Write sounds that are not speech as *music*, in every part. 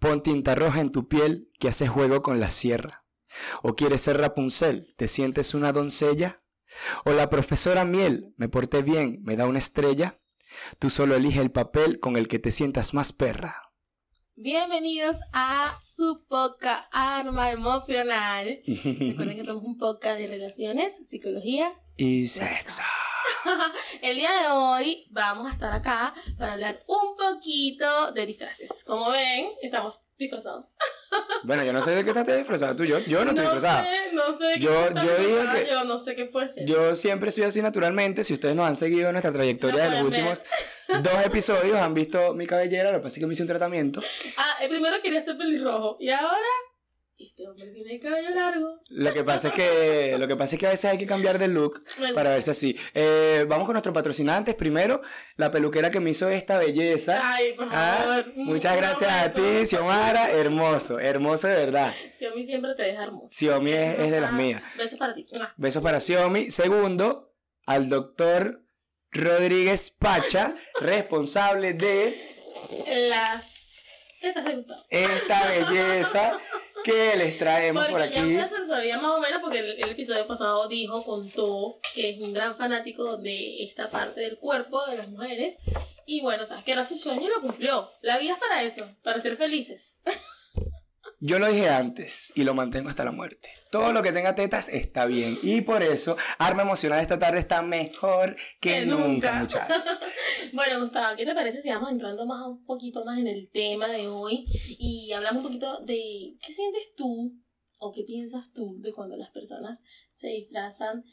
Pon tinta roja en tu piel que hace juego con la sierra. ¿O quieres ser Rapunzel? ¿Te sientes una doncella? ¿O la profesora Miel? ¿Me porté bien? ¿Me da una estrella? Tú solo elige el papel con el que te sientas más perra. Bienvenidos a su podcast Arma Emocional. *laughs* Recuerden que somos un podcast de relaciones, psicología y sexo. *laughs* El día de hoy vamos a estar acá para hablar un poquito de disfraces. Como ven, estamos disfrazados. *laughs* Bueno, yo no sé de qué estás disfrazado tú. Yo, yo no estoy no. Sé, no sé de qué Yo- yo digo que- Yo no sé qué puede ser. Yo siempre soy así naturalmente. Si ustedes nos han seguido en nuestra trayectoria de los últimos dos episodios, han visto mi cabellera. Lo que pasa es que me hice un tratamiento. Ah, el primero quería ser pelirrojo. Y ahora, este hombre tiene el cabello largo. Lo que pasa es que, lo que, pasa es que a veces hay que cambiar de look *laughs* para verse así. Eh, vamos con nuestros patrocinantes. Primero, la peluquera que me hizo esta belleza. Ay, por Ah, favor. muchas Un gracias a ti, Xiomara. Hermoso, hermoso de verdad. Xiaomi siempre te deja hermoso. Xiaomi es, es de las Ah, mías. Besos para ti. Besos para Xiaomi. Segundo, al doctor Rodríguez Pacha, *laughs* responsable de Las tetas de Gustavo. esta belleza *laughs* que les traemos Porque por ya aquí. ustedes se lo sabía más o menos porque el, el episodio pasado dijo, contó que es un gran fanático de esta parte del cuerpo de las mujeres. Y bueno, sabes que era su sueño y lo cumplió. La vida es para eso, para ser felices. *laughs* Yo lo dije antes y lo mantengo hasta la muerte. Todo lo que tenga tetas está bien. Y por eso, Arma Emocional esta tarde está mejor que, Que nunca, nunca. muchachos. *laughs* Bueno, Gustavo, ¿qué te parece si vamos entrando más un poquito más en el tema de hoy y hablamos un poquito de qué sientes tú o qué piensas tú de cuando las personas se disfrazan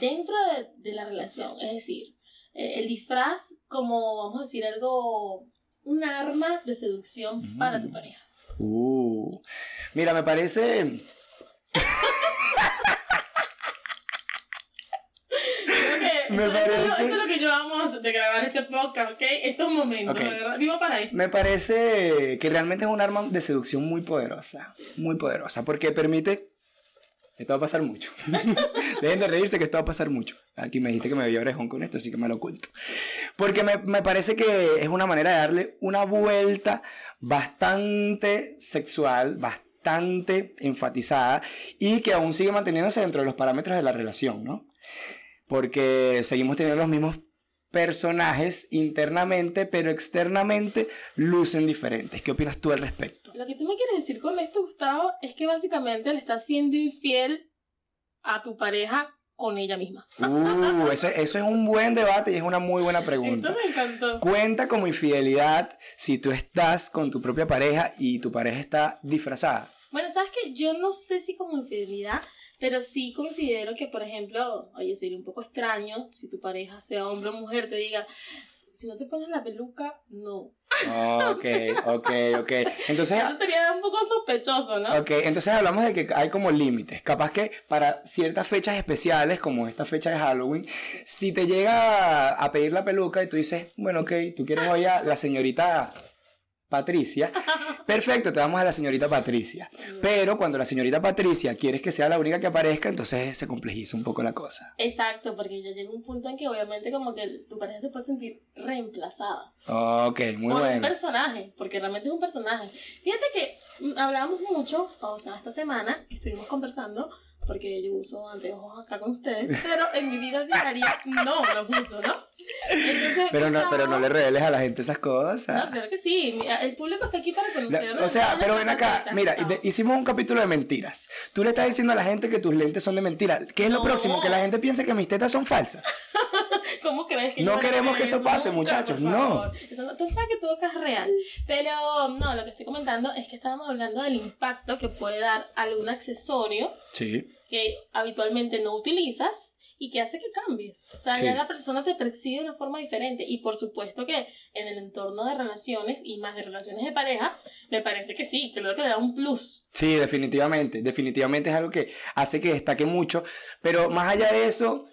dentro de, de la relación? Es decir, eh, el disfraz como, vamos a decir, algo, un arma de seducción Mm. para tu pareja. Uh, mira, me parece. Me esto, esto es lo- parece- esto es lo que yo amo de grabar este podcast, ¿ok? Estos momentos, de verdad, vivo para esto. Me parece que realmente es un arma de seducción muy poderosa. Muy poderosa. Porque permite. Esto va a pasar mucho. *laughs* Dejen de reírse que esto va a pasar mucho. Aquí me dijiste que me veía orejón con esto, así que me lo oculto. Porque me, me parece que es una manera de darle una vuelta bastante sexual, bastante enfatizada y que aún sigue manteniéndose dentro de los parámetros de la relación, ¿no? Porque seguimos teniendo los mismos personajes internamente, pero externamente lucen diferentes. ¿Qué opinas tú al respecto? Lo que tú me quieres decir con esto, Gustavo, es que básicamente le estás siendo infiel a tu pareja con ella misma. Uh, eso, *laughs* eso es un buen debate y es una muy buena pregunta. Esto me encantó. Cuenta como infidelidad si tú estás con tu propia pareja y tu pareja está disfrazada. Bueno, sabes que yo no sé si como infidelidad, pero sí considero que, por ejemplo, oye, sería un poco extraño si tu pareja, sea hombre o mujer, te diga, si no te pones la peluca, no. Ok, ok, ok. Entonces, Eso sería un poco sospechoso, ¿no? ok, entonces hablamos de que hay como límites. Capaz que para ciertas fechas especiales, como esta fecha de Halloween, si te llega a pedir la peluca y tú dices, bueno, ok, tú quieres hoy a la señorita Patricia, *laughs* perfecto, te damos a la señorita Patricia. Pero cuando la señorita Patricia quieres que sea la única que aparezca, entonces se complejiza un poco la cosa. Exacto, porque ya llega un punto en que obviamente como que tu pareja se puede sentir reemplazada. Ok, muy por un bueno. personaje, porque realmente es un personaje. Fíjate que mm, hablábamos mucho, o sea, esta semana estuvimos conversando, porque yo uso anteojos acá con ustedes, pero en mi vida diaria no los uso, ¿no? Entonces, Pero no, pero no le reveles a la gente esas cosas. No, claro que sí, mira, el público está aquí para La- conocer. O sea, pero ven acá, mira, hicimos un capítulo de mentiras. Tú le estás diciendo a la gente que tus lentes son de mentira. ¿Qué es lo próximo? Que la gente piense que mis tetas son falsas. *laughs* ¿Cómo crees que No queremos que eso pase, Nunca, muchachos, no. Eso no. Tú sabes que todo acá es real. Pero no, lo que estoy comentando es que estábamos hablando del impacto que puede dar algún accesorio Sí. Que habitualmente no utilizas y que hace que cambies. O sea, Sí. ya la persona te percibe de una forma diferente. Y por supuesto que en el entorno de relaciones y más de relaciones de pareja, me parece que sí, creo que le da un plus. Sí, definitivamente. Definitivamente es algo que hace que destaque mucho. Pero más allá de eso,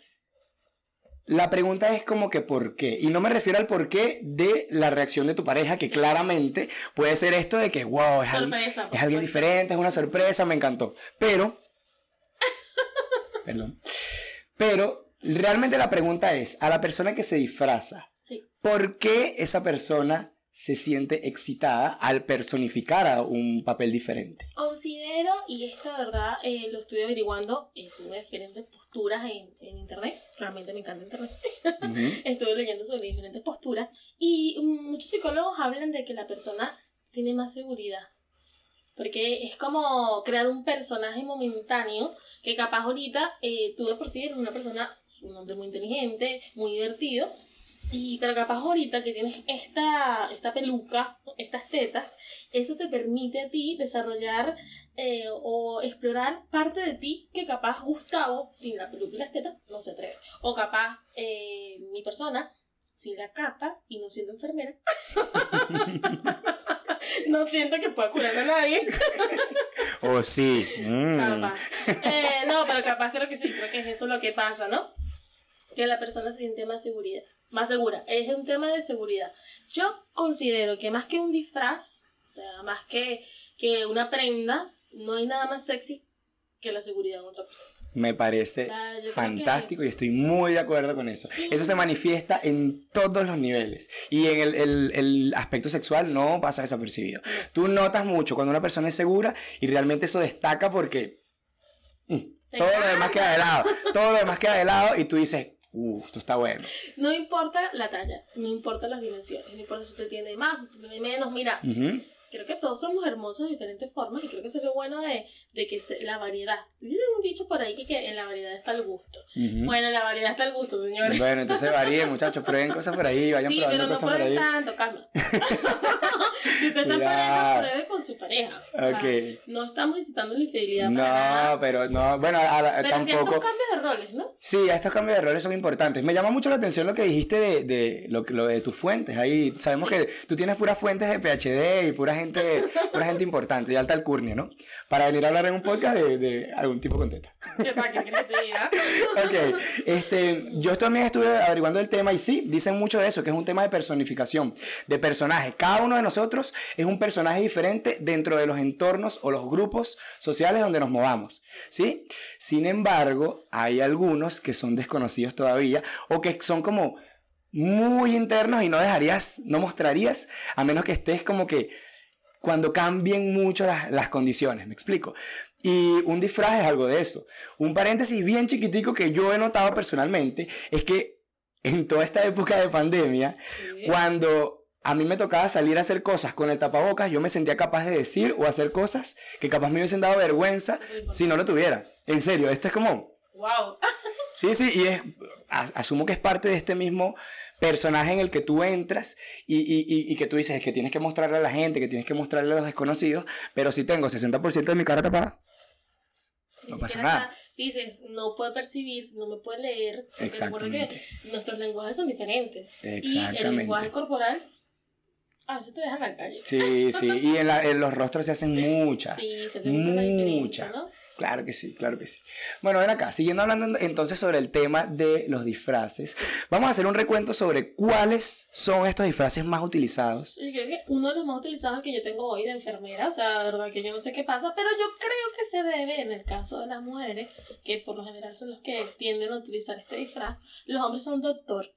la pregunta es como que ¿por qué? Y no me refiero al por qué de la reacción de tu pareja, que claramente puede ser esto de que, wow, es, alguien- Sorpresa. por es alguien diferente, es una sorpresa, me encantó. Pero, perdón, pero realmente la pregunta es, a la persona que se disfraza, Sí. ¿por qué esa persona se siente excitada al personificar a un papel diferente. Considero, y esto de verdad eh, lo estoy averiguando, eh, tuve diferentes posturas en, en, internet, realmente me encanta internet, *laughs* estuve leyendo sobre diferentes posturas, y muchos psicólogos hablan de que la persona tiene más seguridad. Porque es como crear un personaje momentáneo que capaz ahorita eh, tú de por sí eres una persona, un hombre muy inteligente, muy divertido, y, pero capaz ahorita que tienes esta, esta peluca, estas tetas, eso te permite a ti desarrollar eh, o explorar parte de ti que capaz Gustavo, sin la peluca y las tetas, no se atreve. O capaz eh, mi persona, sin la capa y no siendo enfermera, *laughs* no siento que pueda curar a nadie. *laughs* O sí. Mm. Capaz. Eh, no, pero capaz creo que sí, creo que es eso lo que pasa, ¿no? Que la persona se siente más seguridad más segura. Es un tema de seguridad. Yo considero que más que un disfraz, o sea, más que, que una prenda, no hay nada más sexy que la seguridad en otra persona. Me parece fantástico y estoy muy de acuerdo con eso. Eso se manifiesta en todos los niveles. Y en el, el, el aspecto sexual no pasa desapercibido. Tú notas mucho cuando una persona es segura y realmente eso destaca porque mm, todo lo demás queda de lado. Todo lo demás queda de lado y tú dices, Uh, esto está bueno. No importa la talla, no importa las dimensiones, no importa si usted tiene más, si usted tiene menos, mira, creo que todos somos hermosos de diferentes formas y creo que eso es lo bueno de, de que la variedad. Dicen un dicho por ahí que, que en la variedad está el gusto. Bueno, en la variedad está el gusto, señores. Bueno, entonces varíen, muchachos, prueben cosas por ahí, vayan sí, probando pero no cosas por ahí. tanto, calma. *laughs* si usted está en pareja, pruebe con su pareja. Okay. no estamos incitando la infidelidad. No, pero no, bueno, a, pero tampoco. estos cambios de roles, ¿no? Sí, estos cambios de roles son importantes. Me llama mucho la atención lo que dijiste de, de lo, lo de tus fuentes. Ahí sabemos que tú tienes puras fuentes de PhD y pura gente, pura gente importante, de alta alcurnia, ¿no? Para venir a hablar en un podcast de, de algún tipo con teta. ¿Qué tal? ¿Qué ok, este, yo también estuve averiguando el tema y sí, dicen mucho de eso, que es un tema de personificación, de personajes. Cada uno de nosotros es un personaje diferente dentro de los entornos o los grupos sociales donde nos movamos, ¿sí? Sin embargo, hay algunos que son desconocidos todavía o que son como muy internos y no dejarías, no mostrarías, a menos que estés como que cuando cambien mucho las, las, condiciones, me explico. Y un disfraz es algo de eso. Un paréntesis bien chiquitico que yo he notado personalmente es que en toda esta época de pandemia, sí. cuando a mí me tocaba salir a hacer cosas con el tapabocas, yo me sentía capaz de decir o hacer cosas que capaz me hubiesen dado vergüenza si no lo tuviera. En serio, esto es como... ¡Wow! *laughs* Sí, sí, y es, asumo que es parte de este mismo personaje en el que tú entras y, y, y, que tú dices que tienes que mostrarle a la gente, que tienes que mostrarle a los desconocidos, pero si tengo 60% de mi cara tapada, no pasa nada. Dices, no puede percibir, no me puede leer. Exactamente. Que nuestros lenguajes son diferentes. Exactamente. Y el lenguaje corporal a veces te dejan en la calle. Sí, sí, y en, la, en los rostros se hacen *laughs* muchas. Sí, se hace mucha. ¿no? Claro que sí, claro que sí. Bueno, ven acá, siguiendo hablando entonces sobre el tema de los disfraces, vamos a hacer un recuento sobre cuáles son estos disfraces más utilizados. Yo creo que uno de los más utilizados que yo tengo hoy de enfermera, o sea, la verdad que yo no sé qué pasa, pero yo creo que se debe, en el caso de las mujeres, que por lo general son los que tienden a utilizar este disfraz, los hombres son doctor.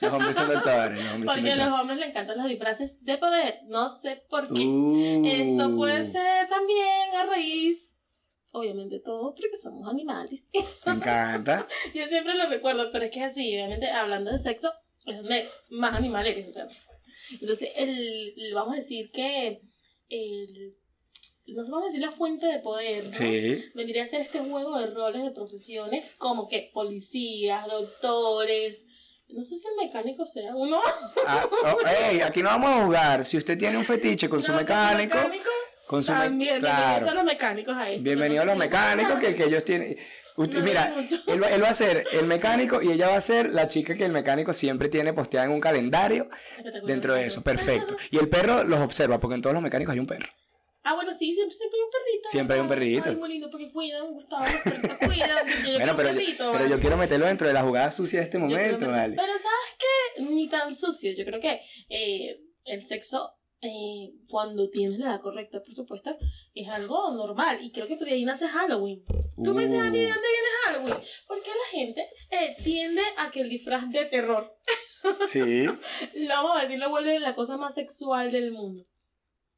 Los hombres son doctores. Los hombres Porque son a los hombres les encantan los disfraces de poder, no sé por qué. Uh. Esto puede ser también a raíz obviamente todo porque somos animales. *laughs* Me encanta. Yo siempre lo recuerdo, pero es que es así, obviamente hablando de sexo, es donde más animal eres. O sea, entonces, el, vamos a decir que el, nos vamos a decir la fuente de poder, ¿no? Sí. Vendría a ser este juego de roles de profesiones como que policías, doctores. No sé si el mecánico sea uno. Ah, oh, hey, aquí no vamos a jugar. Si usted tiene un fetiche con su No, mecánico, mecánico con su me- también, claro. bienvenidos a los mecánicos ahí. Bienvenido a los mecánicos que, que ellos tienen. Usted, No, mira, él va, él va a ser el mecánico y ella va a ser la chica que el mecánico siempre tiene posteada en un calendario dentro de eso. Perfecto. *laughs* Y el perro los observa, porque en todos los mecánicos hay un perro. Ah, bueno, sí, siempre, siempre hay un perrito. Siempre hay un perrito. Ay, muy lindo, porque cuidan, Gustavo, los perritos cuidan. Yo, yo quiero Bueno, un pero, yo, quiero meterlo dentro de la jugada sucia de este momento, perrito. ¿vale? Pero ¿sabes qué? Ni tan sucio. Yo creo que eh, el sexo, eh, cuando tienes la edad correcta, por supuesto, es algo normal. Y creo que de ahí nace Halloween. Tú me dices a mí, ¿de Uh. dónde viene Halloween? Porque la gente eh, tiende a que el disfraz de terror *laughs* Sí. lo vamos a decir, lo vuelve la cosa más sexual del mundo.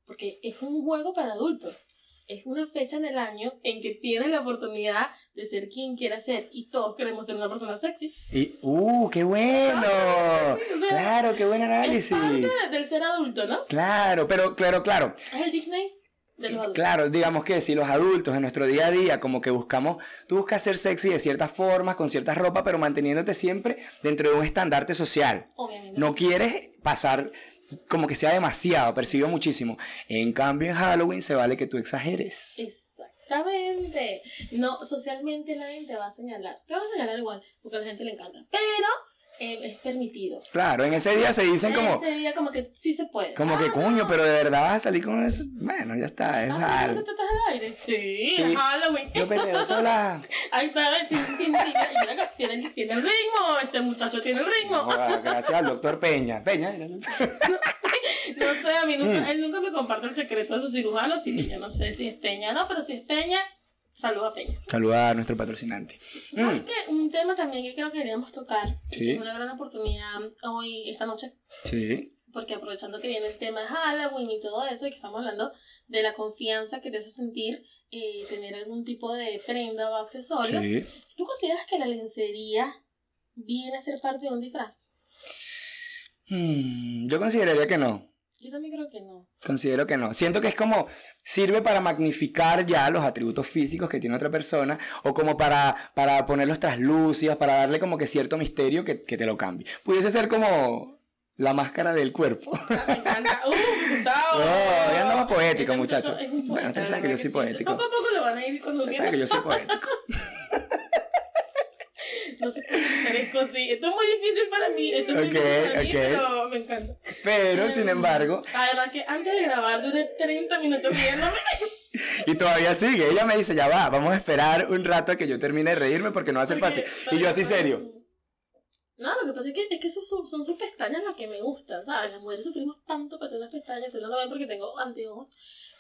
Porque es un juego para adultos. Es una fecha en el año en que tienes la oportunidad de ser quien quieras ser. Y todos queremos ser una persona sexy. Y, ¡uh, qué bueno! Sí, o sea, Claro, qué buen Es análisis. parte de- del ser adulto, ¿no? Claro, pero claro, claro. Es el Disney de los. Claro, digamos que si los adultos en nuestro día a día como que buscamos, tú buscas ser sexy de ciertas formas, con ciertas ropas, pero manteniéndote siempre dentro de un estandarte social. Obviamente. No quieres pasar como que sea demasiado, percibió muchísimo. En cambio en Halloween se vale que tú exageres. Exactamente. No, socialmente nadie te va a señalar. Te va a señalar igual, porque a la gente le encanta. Pero eh, es permitido. Claro, en ese día se dicen como, Ese día como que sí se puede. como Ah, que no, coño, pero de verdad vas a salir con eso. Bueno, ya está, es ¿Vas a sacar raro. esas tetas al aire? Sí, Sí. es Halloween. Yo peteo sola. *laughs* Ahí está, tiene, tiene, el ritmo. Este muchacho tiene el ritmo. Joda, Gracias al doctor Peña. Peña, doctor. *laughs* No sé, a mí nunca, Mm. él nunca me comparte el secreto de su cirujano, así que yo no sé si es Peña o no, pero si es Peña, saluda a Peña. Saluda a nuestro patrocinante. ¿Sabes Mm, qué? Un tema también que creo que deberíamos tocar, Sí. que es una gran oportunidad hoy, esta noche, Sí, porque aprovechando que viene el tema de Halloween y todo eso, y que estamos hablando de la confianza que te hace sentir eh, tener algún tipo de prenda o accesorio, sí. ¿tú consideras que la lencería viene a ser parte de un disfraz? Mm, yo consideraría que no. Yo también creo que no. Considero que no. Siento que es como sirve para magnificar ya los atributos físicos que tiene otra persona o como para, para ponerlos traslúcidos, para darle como que cierto misterio que, que te lo cambie. Pudiese ser como la máscara del cuerpo. *laughs* Me encanta. *laughs* ¡Uh, Gustavo! No, ya andamos poético, muchacho. muchacho es un Bueno, poeta, usted sabe que ¿verdad yo soy poético. Poco a poco lo van a ir que yo soy poético. *laughs* No sé parezco así. Esto es muy difícil para mí. Esto es muy difícil para mí, pero me encanta. Pero, sin embargo, Además que antes de grabar duré 30 minutos riéndome. y todavía sigue. Ella me dice, ya va, vamos a esperar un rato a que yo termine de reírme porque no va a ser fácil. Y yo así serio. No, lo que pasa es que, es que son, son, son sus pestañas las que me gustan, ¿sabes? Las mujeres sufrimos tanto para tener las pestañas, ustedes no lo ven porque tengo anteojos,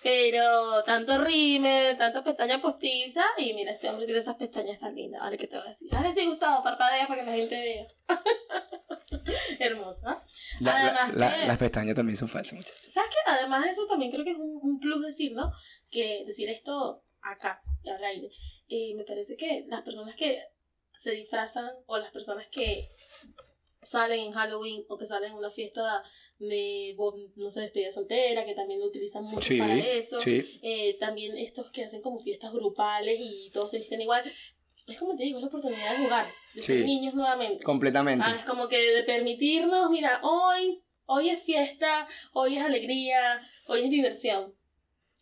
pero tanto rime, tanta pestaña postiza, y mira, este hombre tiene esas pestañas tan lindas, ¿vale? ¿Qué te voy a decir? Hazle sí, Gustavo, parpadea para que la gente vea. *laughs* Hermosa. La- Además la- que- las pestañas también son falsas, muchachos. ¿Sabes qué? Además de eso, también creo que es un, un plus decir, ¿no? Que decir esto acá, al aire. Eh, me parece que las personas que se disfrazan o las personas que salen en Halloween o que salen en una fiesta de, no sé, despedida soltera, que también lo utilizan mucho Sí, para eso. sí. Eh, también estos que hacen como fiestas grupales y todos se visten igual. Es como te digo, es la oportunidad de jugar, de ser Sí. niños nuevamente. Completamente. Ah, es como que de permitirnos, mira, hoy, hoy es fiesta, hoy es alegría, hoy es diversión.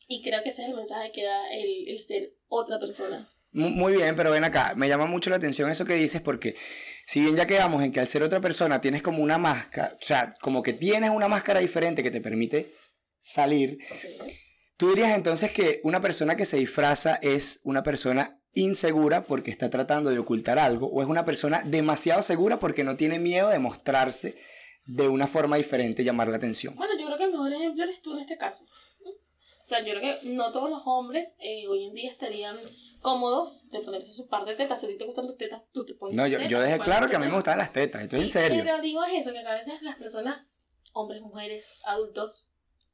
Y creo que ese es el mensaje que da el, el ser otra persona. Mu- Muy bien, pero ven acá, me llama mucho la atención eso que dices porque si bien ya quedamos en que al ser otra persona tienes como una máscara, o sea, como que tienes una máscara diferente que te permite salir, tú dirías entonces que una persona que se disfraza es una persona insegura porque está tratando de ocultar algo o es una persona demasiado segura porque no tiene miedo de mostrarse de una forma diferente llamar la atención. Bueno, yo creo que el mejor ejemplo eres tú en este caso. O sea, yo creo que no todos los hombres eh, hoy en día estarían cómodos de ponerse su par de tetas. Si a ti te gustan tus tetas, tú te pones No, yo, tetas, yo dejé claro que a mí me gustan las tetas, estoy en serio. Pero digo es eso, que a veces las personas, hombres, mujeres, adultos,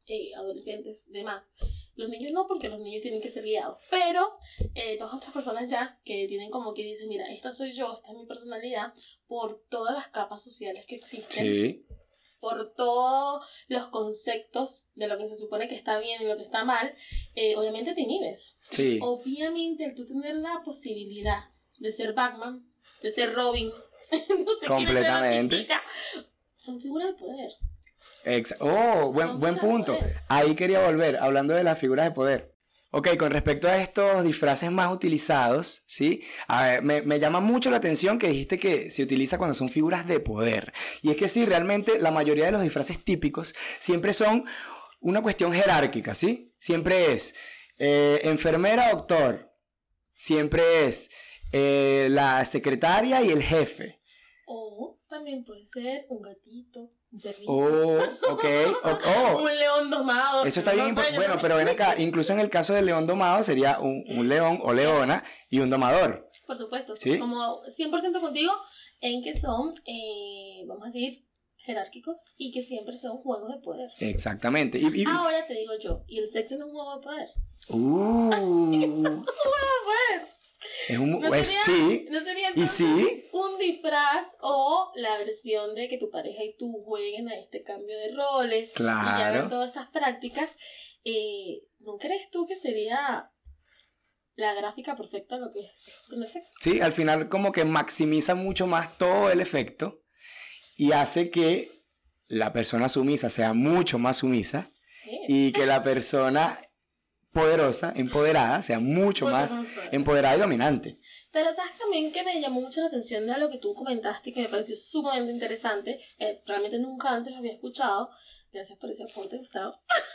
eh, adolescentes, demás, los niños no, porque los niños tienen que ser guiados, pero eh, todas otras personas ya que tienen como que dicen, mira, esta soy yo, esta es mi personalidad, por todas las capas sociales que existen, Sí, por todos los conceptos de lo que se supone que está bien y lo que está mal, eh, obviamente te inhibes. sí. Obviamente, al tú tener la posibilidad de ser Batman, de ser Robin, *laughs* no te Completamente. son figuras de poder. Exa- oh, buen, buen punto. Ahí quería volver, hablando de las figuras de poder. Ok, con respecto a estos disfraces más utilizados, ¿sí? A ver, me, me llama mucho la atención que dijiste que se utiliza cuando son figuras de poder. Y es que sí, realmente la mayoría de los disfraces típicos siempre son una cuestión jerárquica, ¿sí? Siempre es eh, enfermera, doctor. Siempre es eh, la secretaria y el jefe. O también puede ser un gatito, un perrito, Oh, ok, oh. *laughs* un león domado. Eso está bien, bueno, no- pero ven acá, incluso en el caso del león domado sería un, un león o leona y un domador. Por supuesto, ¿Sí? como 100% contigo en que son, eh, vamos a decir, jerárquicos y que siempre son juegos de poder. Exactamente. Y, y- Ahora te digo yo, ¿y el sexo no es un juego de poder? Uh, *laughs* Poder. Es un... ¿No sería, sí. ¿no sería Y sí. un disfraz o la versión de que tu pareja y tú jueguen a este cambio de roles y Claro. hagan todas estas prácticas? Eh, ¿No crees tú que sería la gráfica perfecta de lo que es el sexo? Sí, al final como que maximiza mucho más todo el efecto y hace que la persona sumisa sea mucho más sumisa Sí. y que la persona poderosa, empoderada, sea mucho, Mucho más más empoderada y dominante. Pero sabes también que me llamó mucho la atención de lo que tú comentaste y que me pareció sumamente interesante. Eh, realmente nunca antes lo había escuchado. Gracias por ese aporte, Gustavo.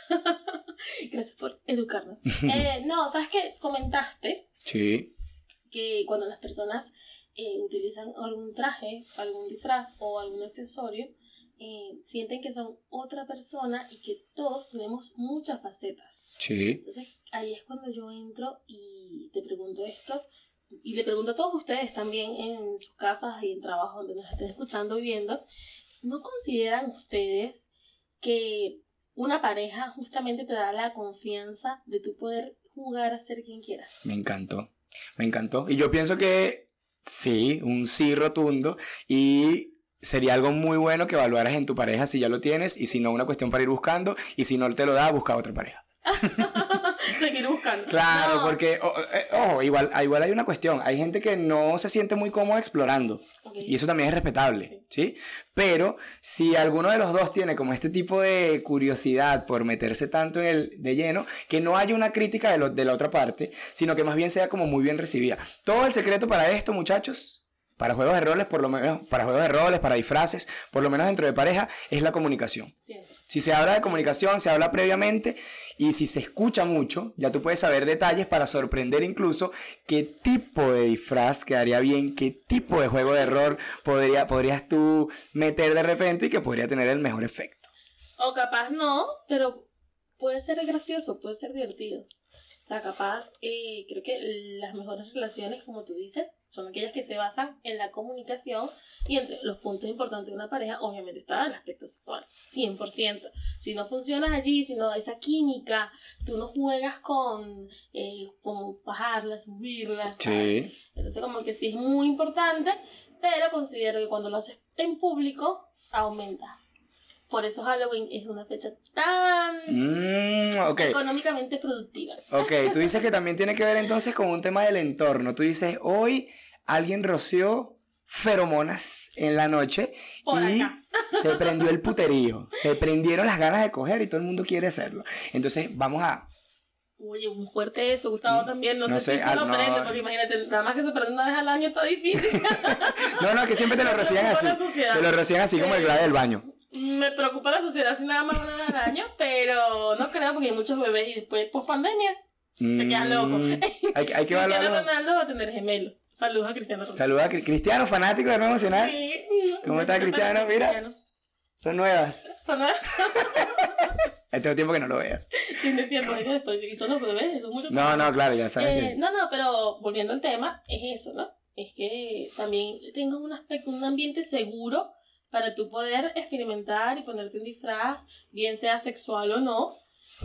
*laughs* Gracias por educarnos. *laughs* Eh, no, sabes que comentaste Sí, que cuando las personas eh, utilizan algún traje, algún disfraz o algún accesorio, eh, sienten que son otra persona y que todos tenemos muchas facetas. sí, Entonces ahí es cuando yo entro y te pregunto esto. Y le pregunto a todos ustedes también en sus casas y en trabajo donde nos estén escuchando y viendo. ¿No consideran ustedes que una pareja justamente te da la confianza de tu poder jugar a ser quien quieras? me encantó, me encantó. Y yo pienso que sí, un sí rotundo y sería algo muy bueno que evaluaras en tu pareja si ya lo tienes y si no, una cuestión para ir buscando y si no te lo da, busca otra pareja. *laughs* Seguir buscando. Claro, No. porque, eh, ojo, igual, igual hay una cuestión. Hay gente que no se siente muy cómoda explorando. Y eso también es respetable, ¿sí? Pero si alguno de los dos tiene como este tipo de curiosidad por meterse tanto en el de lleno, que no haya una crítica de, lo- de la otra parte, sino que más bien sea como muy bien recibida. Todo el secreto para esto, muchachos, para juegos de roles, por lo menos, para juegos de roles, para disfraces, por lo menos dentro de pareja, es la comunicación. Si se habla de comunicación, se habla previamente y si se escucha mucho, ya tú puedes saber detalles para sorprender incluso qué tipo de disfraz quedaría bien, qué tipo de juego de error podría, podrías tú meter de repente y que podría tener el mejor efecto. O capaz no, pero puede ser gracioso, puede ser divertido. O sea, capaz, eh, creo que las mejores relaciones, como tú dices, son aquellas que se basan en la comunicación y entre los puntos importantes de una pareja, obviamente está el aspecto sexual, 100%. Si no funcionas allí, si no esa química, tú no juegas con eh, como bajarla, subirla. ¿sabes? Sí. Entonces como que sí es muy importante, pero considero que cuando lo haces en público, aumenta. Por eso Halloween es una fecha tan Mm, económicamente productiva. Ok, tú dices que también tiene que ver entonces con un tema del entorno. Tú dices, hoy alguien roció feromonas en la noche Por y acá. *laughs* se prendió el puterío. Se prendieron las ganas de coger y todo el mundo quiere hacerlo. Entonces vamos a... Oye, muy fuerte eso, Gustavo también. No, No sé, si se ah, lo no. prende, porque imagínate, nada más que se prende una vez al año está difícil. *laughs* No, no, que siempre te lo *laughs* preocupa así. Te lo reciben así como el clave del baño. Me preocupa la sociedad si nada más vez al año, pero no creo porque hay muchos bebés y después, post pandemia, te quedas loco. Mm, Hay, que- hay que *laughs* Cristiano. Ronaldo va a tener gemelos. Saludos a Cristiano Ronaldo. Saluda a Cri- Cristiano, fanático de Hermano Emocional. Sí. ¿Cómo está Cristiano? Mira. Cristiano. Son nuevas. Son Hay *laughs* tengo tiempo que no lo veo. Tiene tiempo, es que después y son los bebés, eso es mucho No, no, claro, ya sabes. Eh, que- no, no, pero volviendo al tema, es eso, ¿no? Es que también tengas un aspecto, un ambiente seguro para tú poder experimentar y ponerte un disfraz, bien sea sexual o no.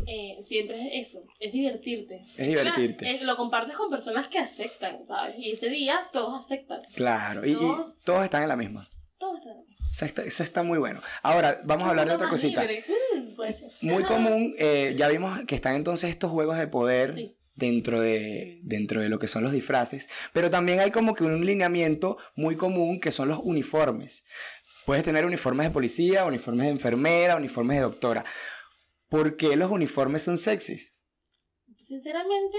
Eh, siempre es eso, es divertirte. Es divertirte. Claro, eh, lo compartes con personas que aceptan, ¿sabes? Y ese día todos aceptan. Claro, y, y Todos- todos están en la misma. Todo está bien. Eso está, eso está muy bueno. Ahora, vamos a hablar de otra cosita. Mm, puede ser. Muy común, eh, ya vimos que están entonces estos juegos de poder Sí. dentro, de, dentro de lo que son los disfraces, pero también hay como que un lineamiento muy común que son los uniformes. Puedes tener uniformes de policía, uniformes de enfermera, uniformes de doctora. ¿Por qué los uniformes son sexys? Sinceramente,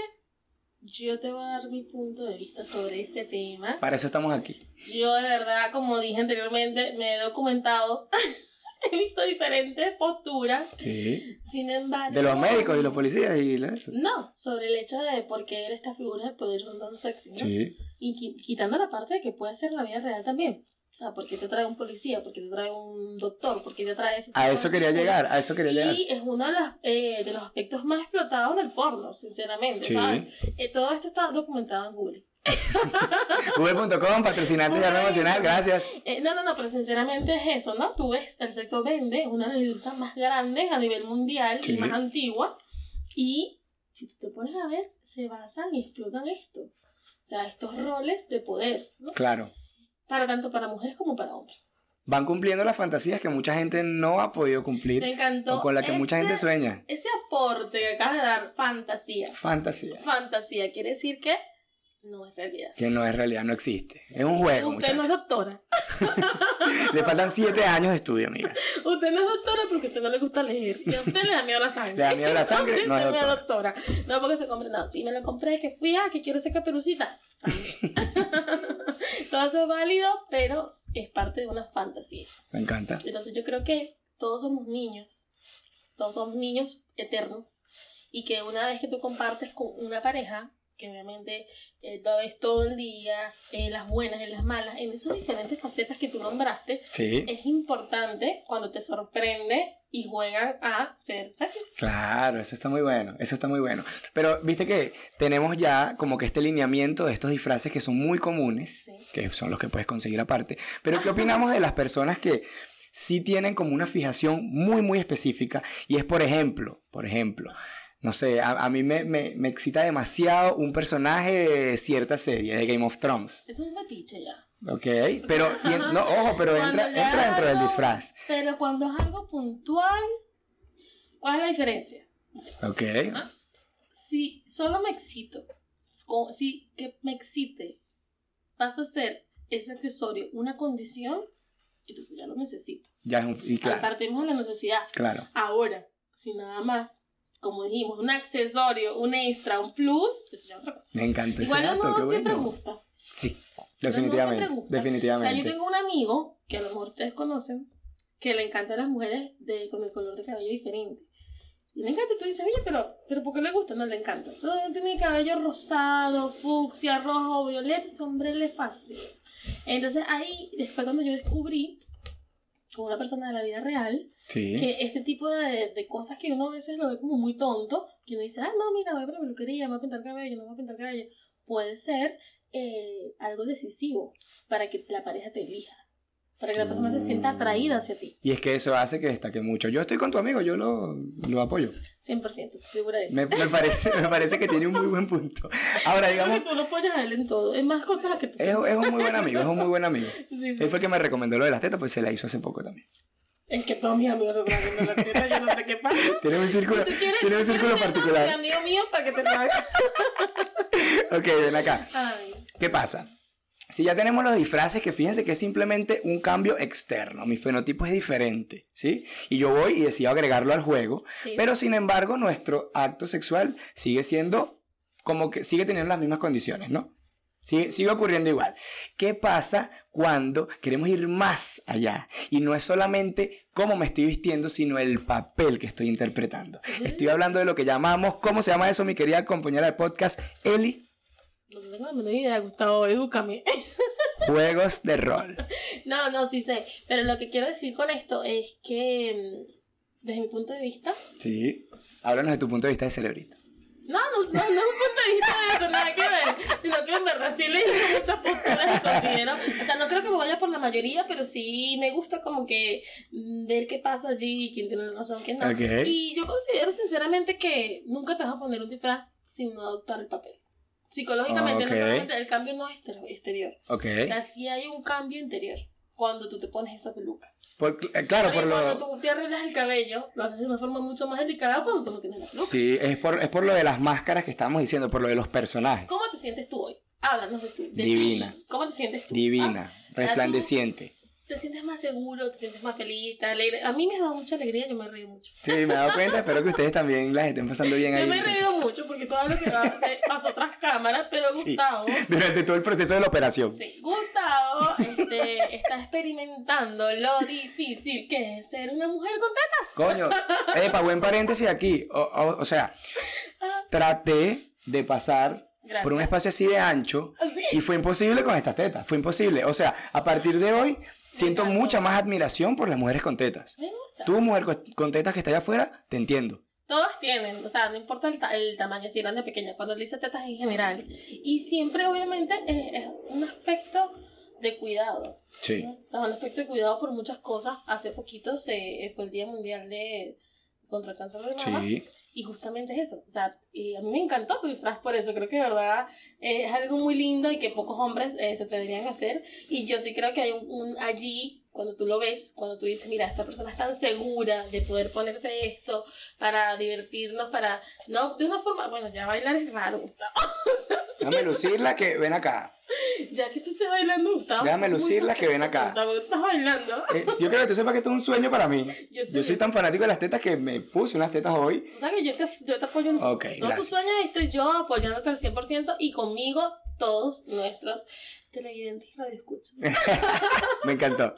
yo te voy a dar mi punto de vista sobre ese tema. Para eso estamos aquí. Yo de verdad, como dije anteriormente, me he documentado, *laughs* he visto diferentes posturas, Sí. sin embargo... De los médicos y los policías y eso. No, sobre el hecho de por qué estas figuras de poder son tan sexy, ¿no? Sí. Y qui- quitando la parte de que puede ser la vida real también. O sea, ¿por qué te trae un policía? ¿Por qué te trae un doctor? ¿Por qué te trae ese A eso quería llegar, a eso quería llegar. Y es uno de los, eh, de los aspectos más explotados del porno, sinceramente. Sí. ¿sabes? Eh, todo esto está documentado en Google. *laughs* Google.com, patrocinante de arma emocional, gracias. Eh, no, no, no, pero sinceramente es eso, ¿no? Tú ves, el sexo vende, una de las industrias más grandes a nivel mundial Sí. y más antiguas. Y si tú te pones a ver, se basan y explotan esto. O sea, estos roles de poder, ¿no? Claro. Para tanto para mujeres como para hombres. Van cumpliendo las fantasías que mucha gente no ha podido cumplir encantó. o con la que mucha gente sueña. Ese aporte que acabas de dar, fantasía. Fantasías. Fantasía quiere decir que no es realidad. Que no es realidad, no existe. Es un juego, Usted no es doctora. *laughs* Le faltan siete años de estudio, amiga. Usted no es doctora porque a usted no le gusta leer. Y a usted le da miedo la sangre. Le da miedo la sangre, Entonces, *laughs* no es doctora. doctora. No, porque se compre. No, sí me la compré, que fui a, que quiero ser caperucita. *laughs* Todo eso es válido, pero es parte de una fantasía. Me encanta. Entonces yo creo que todos somos niños. Todos somos niños eternos. Y que una vez que tú compartes con una pareja, que obviamente eh, lo ves todo el día, en las buenas, en las malas, en esas diferentes facetas que tú nombraste, Sí. es importante cuando te sorprende y juegan a ser sexys. Claro, eso está muy bueno, eso está muy bueno. Pero viste que tenemos ya como que este lineamiento de estos disfraces que son muy comunes, Sí. que son los que puedes conseguir aparte. Pero ¿qué opinamos de las personas que sí tienen como una fijación muy, muy específica? Y es, por ejemplo, por ejemplo, no sé, a, a mí me, me, me excita demasiado un personaje de cierta serie, de Game of Thrones. Es un fetiche ya. ¿Ok? Pero, y en- no, ojo, pero entra, entra dentro del disfraz. Pero cuando es algo puntual, ¿cuál es la diferencia? ¿Ok? Si solo me excito, si que me excite pasa a ser ese accesorio una condición, entonces ya lo necesito. Ya es un... Y claro, Partimos de la necesidad. claro. Ahora, si nada más, como dijimos, un accesorio, un extra, un plus, eso ya es otra cosa. Me encanta ese Igual dato, no qué siempre bueno. gusta. Sí, no definitivamente, definitivamente. O sea, yo tengo un amigo, que a lo mejor ustedes conocen, que le encantan las mujeres de, con el color de cabello diferente. Y le encanta, y tú dices, oye, pero, pero ¿por qué le gusta? No le encanta. Eso tiene el cabello rosado, fucsia, rojo, violeta, ese hombre le fascina. Entonces ahí fue cuando yo descubrí, con una persona de la vida real, Sí. que este tipo de, de cosas que uno a veces lo ve como muy tonto, que uno dice, ah, no, mira, voy a la peluquería, me voy a pintar cabello, no me voy a pintar cabello, puede ser eh, algo decisivo para que la pareja te elija, para que la persona se sienta atraída hacia ti, Y es que eso hace que destaque mucho. Yo estoy con tu amigo, yo lo, lo apoyo. 100%, estoy segura de eso. Me, me parece, me parece que tiene un muy buen punto. Ahora, digamos, Porque tú lo apoyas a él en todo, es más cosas las que tú es, es un muy buen amigo, es un muy buen amigo. *laughs* Sí, sí. Él fue el que me recomendó lo de las tetas, pues se la hizo hace poco también. Es que todos mis amigos se están haciendo la teta, yo no sé qué pasa. *laughs* Tiene un círculo, ¿Tú quieres, tiene un círculo particular. amigo mío para que te lo haga. *laughs* Ok, ven acá. Ay, ¿Qué pasa? Si ya tenemos los disfraces, que fíjense que es simplemente un cambio externo, mi fenotipo es diferente, ¿sí? Y yo voy y decido agregarlo al juego, sí. pero sin embargo nuestro acto sexual sigue siendo como que sigue teniendo las mismas condiciones, ¿no? Sigue, sigue ocurriendo igual. ¿Qué pasa cuando queremos ir más allá? Y no es solamente cómo me estoy vistiendo, sino el papel que estoy interpretando. Estoy hablando de lo que llamamos, ¿cómo se llama eso, mi querida compañera de podcast, Eli? No tengo la menor idea, Gustavo, edúcame. *laughs* Juegos de rol. No, no, sí sé. Pero lo que quiero decir con esto es que, mm, desde mi punto de vista, Sí. Háblanos de tu punto de vista de celebrito. No, no, no, no es un punto de vista de eso, nada que ver, sino que en verdad sí le digo muchas posturas considero, o sea, no creo que me vaya por la mayoría, pero sí me gusta como que ver qué pasa allí, quién tiene razón, quién no. Ok. Y yo considero sinceramente que nunca te vas a poner un disfraz sin no adoptar el papel. Psicológicamente, Ok. no solamente el cambio no es exter- exterior, Ok. o sea, sí hay un cambio interior cuando tú te pones esa peluca. Por- eh, claro, por cuando lo... tú te arreglas el cabello, lo haces de una forma mucho más delicada cuando tú no tienes la. Sí, es por, es por lo de las máscaras que estábamos diciendo, por lo de los personajes. ¿Cómo te sientes tú hoy? Háblanos de, tu, de Divina. ti. ¿Cómo te sientes tú? Divina, Ah, resplandeciente. ¿Te sientes más seguro? ¿Te sientes más feliz? ¿Te alegre? A mí me ha dado mucha alegría, yo me he reído mucho. Sí, me he dado cuenta, espero que ustedes también las estén pasando bien Yo ahí. me he reído mucho porque todo lo que va pasó tras cámaras, pero Sí. Gustavo, Durante todo el proceso de la operación. sí, Gustavo este, está experimentando lo difícil que es ser una mujer con tetas. Coño, epa, buen paréntesis aquí. O, o- o sea, traté de pasar Gracias. por un espacio así de ancho Así. y fue imposible con estas tetas. Fue imposible. O sea, a partir de hoy siento mucha más admiración por las mujeres con tetas. Me gusta. Tú, mujer con- tetas que está allá afuera, te entiendo. Todas tienen, o sea, no importa el, ta- el tamaño, si grande o pequeña, cuando él dice tetas en general. Y siempre, obviamente, es, es un aspecto de cuidado. Sí. ¿no? O sea, un aspecto de cuidado por muchas cosas. Hace poquito se, fue el Día Mundial de contra el cáncer de mama. Sí. Y justamente es eso. O sea, y a mí me encantó tu disfraz por eso. Creo que de verdad eh, es algo muy lindo y que pocos hombres eh, se atreverían a hacer. Y yo sí creo que hay un, un allí, cuando tú lo ves, cuando tú dices, mira, esta persona es tan segura de poder ponerse esto para divertirnos, para. No, de una forma. Bueno, ya bailar es raro, Gustavo. *laughs* Déjame lucirla que ven acá. Ya que tú estés bailando, Gustavo. Déjame estás muy lucirla que ven acá. Gustavo, estás bailando. Eh, yo creo que tú sepas que esto es un sueño para mí. Yo soy tan fanático de las tetas que me puse unas tetas hoy. Tú sabes que yo te, yo te apoyo en todo. Ok, Todos gracias. tus sueños estoy yo apoyándote al 100% y conmigo todos nuestros televidentes y radioescuchas. *laughs* Me encantó.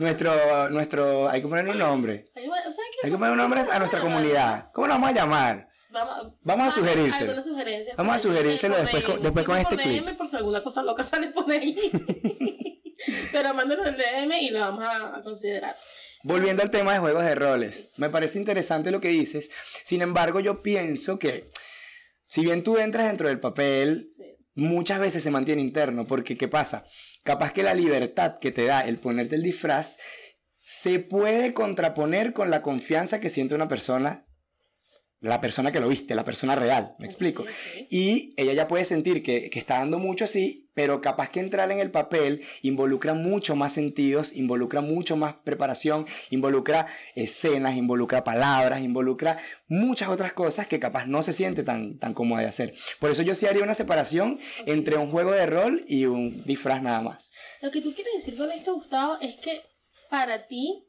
Nuestro, nuestro, hay que ponerle un nombre. Hay que poner un nombre a nuestra comunidad. ¿Cómo nos vamos a llamar? Vamos, Vamos a sugerírselo. Vamos a sugerírselo después con- después con este por DM, por si alguna cosa loca *laughs* sale por ahí. *laughs* Pero mándanos el DM y lo vamos a, a considerar. Volviendo al tema de juegos de roles, me parece interesante lo que dices. Sin embargo, yo pienso que si bien tú entras dentro del papel, Sí. muchas veces se mantiene interno, porque ¿qué pasa? Capaz que la libertad que te da el ponerte el disfraz se puede contraponer con la confianza que siente una persona, la persona que lo viste, la persona real, ¿me explico? Y ella ya puede sentir que, que está dando mucho así, pero capaz que entrar en el papel involucra mucho más sentidos, involucra mucho más preparación, involucra escenas, involucra palabras, involucra muchas otras cosas que capaz no se siente tan, tan cómoda de hacer. Por eso yo sí haría una separación entre un juego de rol y un disfraz nada más. Lo que tú quieres decir con esto, Gustavo, es que para ti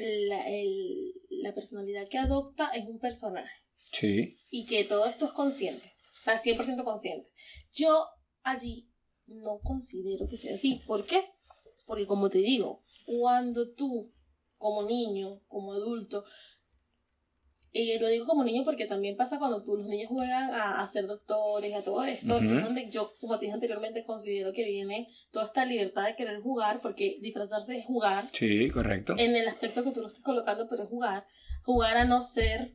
la, el- la personalidad que adopta es un personaje Sí. y que todo esto es consciente, o sea, 100% consciente. Yo allí no considero que sea así. ¿Por qué? Porque como te digo, cuando tú, como niño, como adulto, y lo digo como niño porque también pasa cuando tú, los niños juegan a, a ser doctores, a todo esto, que es donde yo, como te dije anteriormente, considero que viene toda esta libertad de querer jugar, porque disfrazarse es jugar, Sí, correcto. en el aspecto que tú lo estás colocando, pero es jugar, jugar a no ser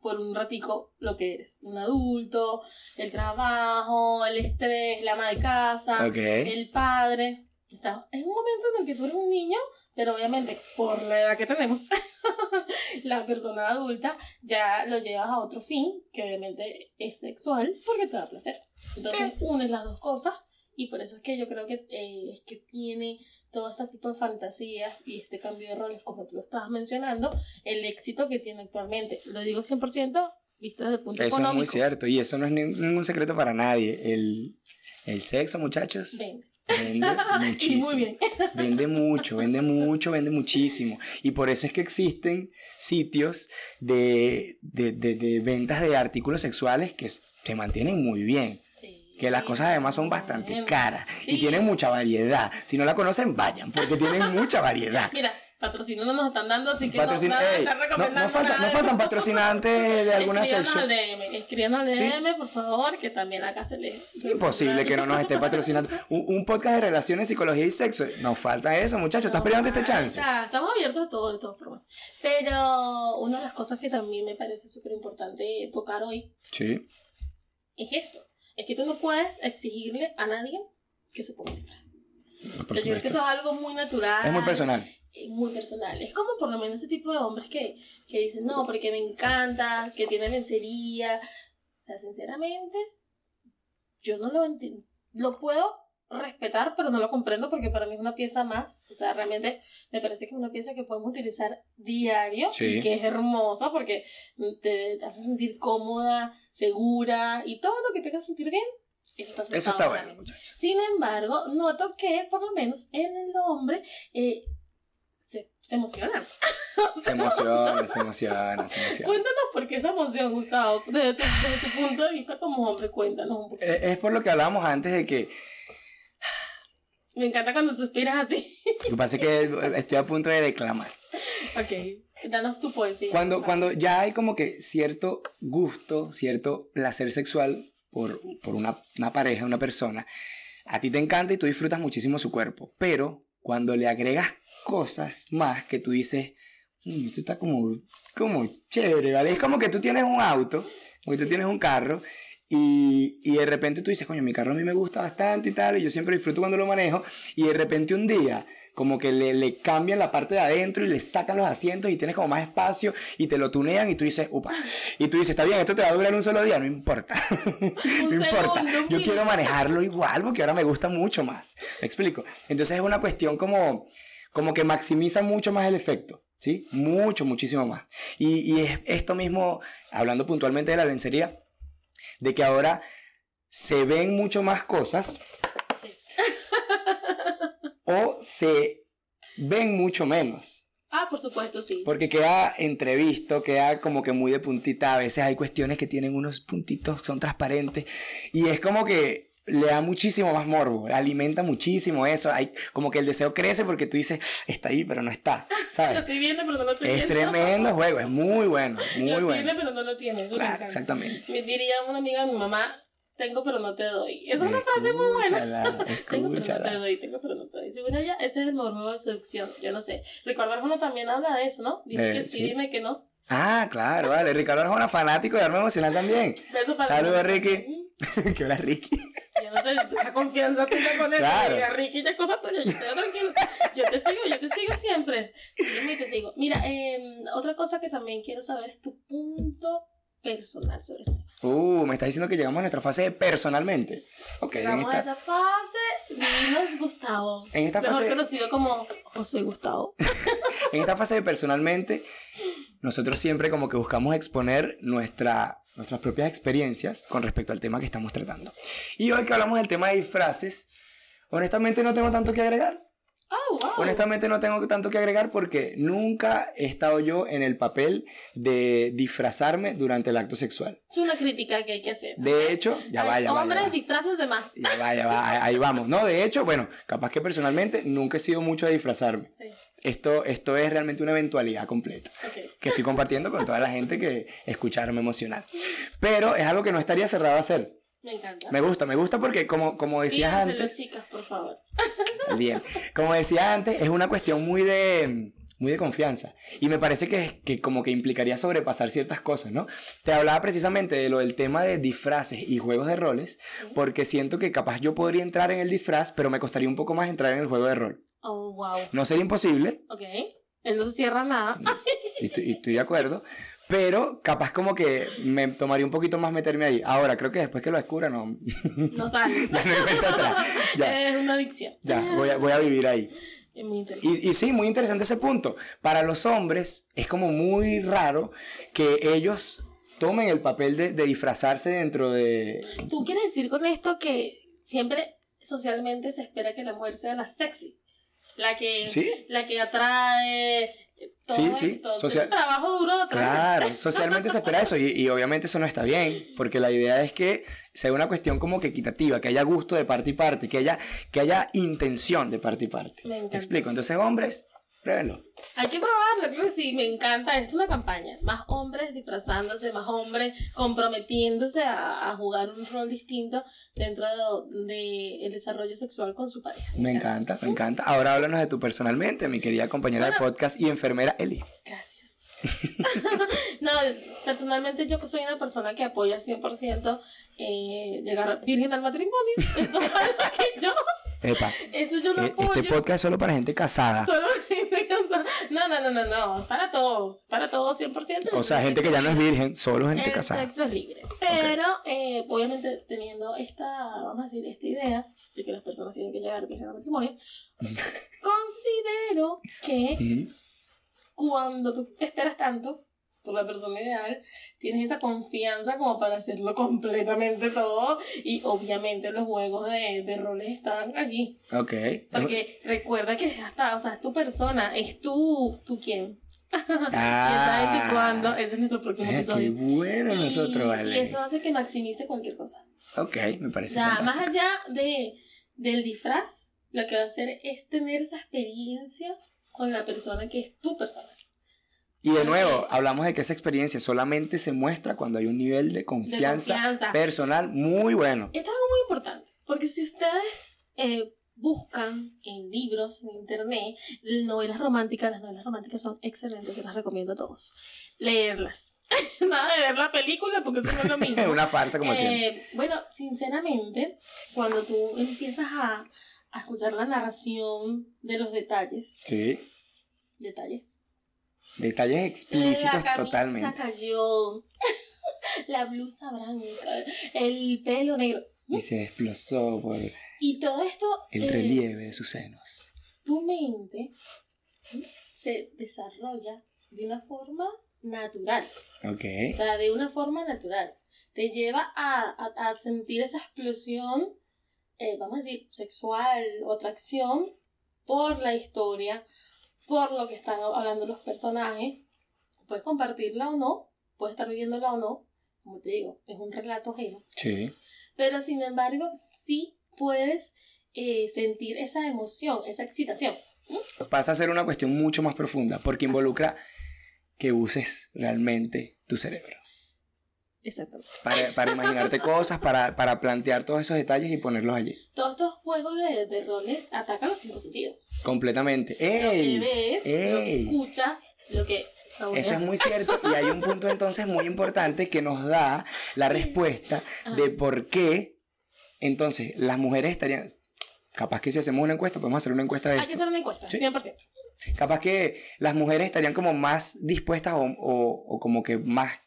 por un ratico lo que eres, un adulto, el trabajo, el estrés, la ama de casa, el padre. Está, es un momento en el que tú eres un niño, pero obviamente por la edad que tenemos, *laughs* la persona adulta ya lo llevas a otro fin, que obviamente es sexual, porque te da placer. Entonces unes las dos cosas y por eso es que yo creo que eh, es que tiene todo este tipo de fantasías y este cambio de roles, como tú lo estabas mencionando, el éxito que tiene actualmente. Lo digo 100% visto desde el punto Eso es económico. muy cierto y eso no es ni- ningún secreto para nadie. El, el sexo, muchachos, Vende. Vende *laughs* muchísimo. muy bien. *laughs* Vende mucho, vende mucho, vende muchísimo. Y por eso es que existen sitios de, de, de- de ventas de artículos sexuales que se mantienen muy bien. Sí. Que las cosas además son bastante caras y tienen mucha variedad. Si no la conocen, vayan, porque tienen mucha variedad. Mira, patrocinio no nos están dando, así que Patrocina- no, ey, no, recomendando no falta- no faltan patrocinantes de *laughs* alguna sección. al escríbanos al Sí. DM, por favor, que también acá se les... se- Imposible que no nos esté patrocinando. *laughs* Un, un podcast de relaciones, psicología y sexo. Nos falta eso, muchachos. ¿Estás peleando este chance? Ya, estamos abiertos a todo, de formas. Pero una de las cosas que también me parece súper importante tocar hoy Sí. es eso. Es que tú no puedes exigirle a nadie que se ponga disfraz. Yo creo que eso es algo muy natural. Es muy personal. Es muy personal. Es como por lo menos ese tipo de hombres que, que dicen, no, porque me encanta, que tiene lencería. O sea, sinceramente, yo no lo entiendo. Lo puedo respetar, pero no lo comprendo porque para mí es una pieza más. O sea, realmente me parece que es una pieza que podemos utilizar diario Sí. y que es hermosa porque te hace sentir cómoda, segura y todo lo que te haga sentir bien. Eso está, Eso está bueno, muchachos. Sin embargo, noto que por lo menos en el hombre eh, se, se emociona. Se emociona, se emociona, se emociona. Cuéntanos por qué esa emoción, Gustavo, desde tu, desde tu punto de vista como hombre, cuéntanos un poco. Eh, Es por lo que hablábamos antes de que Me encanta cuando suspiras así. Lo que pasa es que estoy a punto de declamar. ok, danos tu poesía. Cuando, cuando ya hay como que cierto gusto, cierto placer sexual por, por una, una pareja, una persona, a ti te encanta y tú disfrutas muchísimo su cuerpo. Pero cuando le agregas cosas más que tú dices, "Mm, esto está como, como chévere, ¿vale? Es como que tú tienes un auto, como que tú tienes un carro, y, y de repente tú dices, coño, mi carro a mí me gusta bastante y tal, y yo siempre disfruto cuando lo manejo, y de repente un día como que le, le cambian la parte de adentro y le sacan los asientos y tienes como más espacio y te lo tunean y tú dices, upa, y tú dices, está bien, esto te va a durar un solo día, no importa, *laughs* no importa, yo quiero manejarlo igual porque ahora me gusta mucho más, ¿me explico? Entonces es una cuestión como, como que maximiza mucho más el efecto. ¿Sí? Mucho, muchísimo más. Y, y es esto mismo, hablando puntualmente de la lencería, de que ahora se ven mucho más cosas Sí. *laughs* o se ven mucho menos. Ah, por supuesto, sí. Porque queda entrevisto, queda como que muy de puntita. A veces hay cuestiones que tienen unos puntitos, son transparentes. Y es como que le da muchísimo más morbo, alimenta muchísimo eso. Hay como que el deseo crece porque tú dices, está ahí, pero no está. *laughs* Lo ¿Sabes? estoy viendo, pero no lo estoy Es viendo. tremendo *laughs* juego, es muy bueno, muy lo bueno. tiene, pero no lo tiene. Claro, exactamente. Me diría una amiga de mi mamá, tengo pero no te doy. Esa es una frase muy buena. Escúchala, *laughs* Tengo pero no te escúchala. doy, tengo pero no te doy. Según ella, ese es el morbo de seducción. Yo no sé. Ricardo Arjona también habla de eso, ¿no? Dime Eh, que sí, sí. dime que no. Ah, claro, vale. Ricardo Arjona, fanático de Arma Emocional también. Beso para Saludos. Ricky. ¿Qué hola, Ricky? No sé, esa confianza tuya con él. Claro. Ricky, ya es cosa tuya, yo estoy tranquilo. Yo te sigo, yo te sigo siempre. Dime y te sigo. Mira, eh, otra cosa que también quiero saber es tu punto personal sobre esto. Uh, me está diciendo que llegamos a nuestra fase de personalmente. Ok, en Llegamos a esta, esa fase, dinos Gustavo. En esta Mejor fase- conocido como José Gustavo. *laughs* en esta fase de personalmente, nosotros siempre como que buscamos exponer nuestra, nuestras propias experiencias con respecto al tema que estamos tratando. Y hoy que hablamos del tema de disfraces, honestamente no tengo tanto que agregar. Ah, wow. Honestamente no tengo tanto que agregar porque nunca he estado yo en el papel de disfrazarme durante el acto sexual. Es una crítica que hay que hacer. De hecho, ya Hay va, ya ya Hombres va. disfraces de más. Ya va, ya va, ahí- vamos. No, de hecho, bueno, capaz que personalmente nunca he sido mucho de disfrazarme. Sí, Esto, esto es realmente una eventualidad completa que estoy compartiendo con toda la gente que escucharme emocional. *laughs* Pero es algo que no estaría cerrado a hacer. Me encanta. Me gusta, me gusta porque como, como decías antes, chicas, por favor. *laughs* bien, como decías antes, es una cuestión muy de, muy de confianza. Y me parece que, que como que implicaría sobrepasar ciertas cosas, ¿no? Te hablaba precisamente de lo del tema de disfraces y juegos de roles, porque siento que capaz yo podría entrar en el disfraz, pero me costaría un poco más entrar en el juego de rol. Oh, wow. No sería imposible, Ok. Él no se cierra nada. y estoy, y estoy de acuerdo, pero capaz como que me tomaría un poquito más meterme ahí. Ahora, creo que después que lo descubra, no, No sale. *laughs* ya no hay vuelta atrás. Ya, Es una adicción. ya, voy a, voy a vivir ahí. Es muy interesante. Y, y sí, muy interesante ese punto. Para los hombres es como muy raro que ellos tomen el papel de, de disfrazarse dentro de... ¿Tú quieres decir con esto que siempre socialmente se espera que la mujer sea la sexy? La que, Sí. la que atrae. Todo Sí, sí, esto, social- ese trabajo duro. Claro, *laughs* socialmente se espera eso y, y obviamente eso no está bien, porque la idea es que sea una cuestión como que equitativa, que haya gusto de parte y parte, que haya, que haya intención de parte y parte. Me explico? Entonces, hombres, pruébenlo. Hay que probarlo, creo que sí, me encanta. Esto es una campaña. Más hombres disfrazándose, más hombres comprometiéndose a, a jugar un rol distinto dentro del de, el desarrollo sexual con su pareja. Me encanta, me encanta. Ahora háblanos de tu personalmente, mi querida compañera de Bueno. podcast y enfermera Eli. Gracias. *laughs* no, personalmente yo soy una persona que apoya 100% eh, llegar virgen al matrimonio. *laughs* Esto es algo que yo, Epa, *laughs* eso yo lo e- apoyo. este podcast es solo para gente casada. Solo gente casada. No, no, no, no, no, para todos, para todos 100%. O sea, gente que ya no es virgen, solo gente el casada. sexo es libre. Pero, eh, obviamente, teniendo esta, vamos a decir, esta idea de que las personas tienen que llegar virgen al matrimonio, considero que cuando tú esperas tanto por la persona ideal, tienes esa confianza como para hacerlo *laughs* completamente todo y obviamente los juegos de, de roles están allí. Ok. Porque recuerda que hasta, o sea, es tu persona, es tú, tú quién. *laughs* Ah. y cuándo, ese es nuestro próximo qué episodio. bueno Y- nosotros, Y vale. eso hace que maximice cualquier cosa. Ok, me O parece sea, más allá de, del disfraz, lo que va a hacer es tener esa experiencia con la persona que es tu persona. Y de nuevo, hablamos de que esa experiencia solamente se muestra cuando hay un nivel de De confianza, personal muy bueno. Esto es algo muy importante, porque si ustedes eh, buscan en libros, en internet, novelas románticas. Las novelas románticas son excelentes, se las recomiendo a todos. Leerlas. *laughs* Nada de ver la película porque eso no es lo mismo. *laughs* Una farsa como siempre. Eh, bueno, sinceramente, cuando tú empiezas a, a escuchar la narración de los detalles, Sí. detalles. Detalles explícitos la totalmente. cayó, *laughs* la blusa blanca, el pelo negro. Y se desplazó por Y todo esto, el eh, relieve de sus senos. tu mente se desarrolla de una forma natural. Ok. O sea, de una forma natural. Te lleva a, a- a sentir esa explosión, eh, vamos a decir, sexual o atracción por la historia, por lo que están hablando los personajes. Puedes compartirla o no, puedes estar viviéndola o no. Como te digo, es un relato ajeno. Sí. Pero sin embargo, sí puedes eh, sentir esa emoción, esa excitación. Pasa a ser una cuestión mucho más profunda porque involucra que uses realmente tu cerebro. Exactamente. Para, para imaginarte cosas, para, para plantear todos esos detalles y ponerlos allí. Todos estos juegos de, de roles atacan los cinco sentidos. Completamente. lo que ¡Ey! ves, lo que ey. escuchas, lo que. Eso es muy cierto y hay un punto entonces muy importante que nos da la respuesta de por qué entonces las mujeres estarían... Capaz que si hacemos una encuesta, podemos hacer una encuesta de Hay que hacer una encuesta, Sí. 100%. Capaz que las mujeres estarían como más dispuestas o, o- o como que más...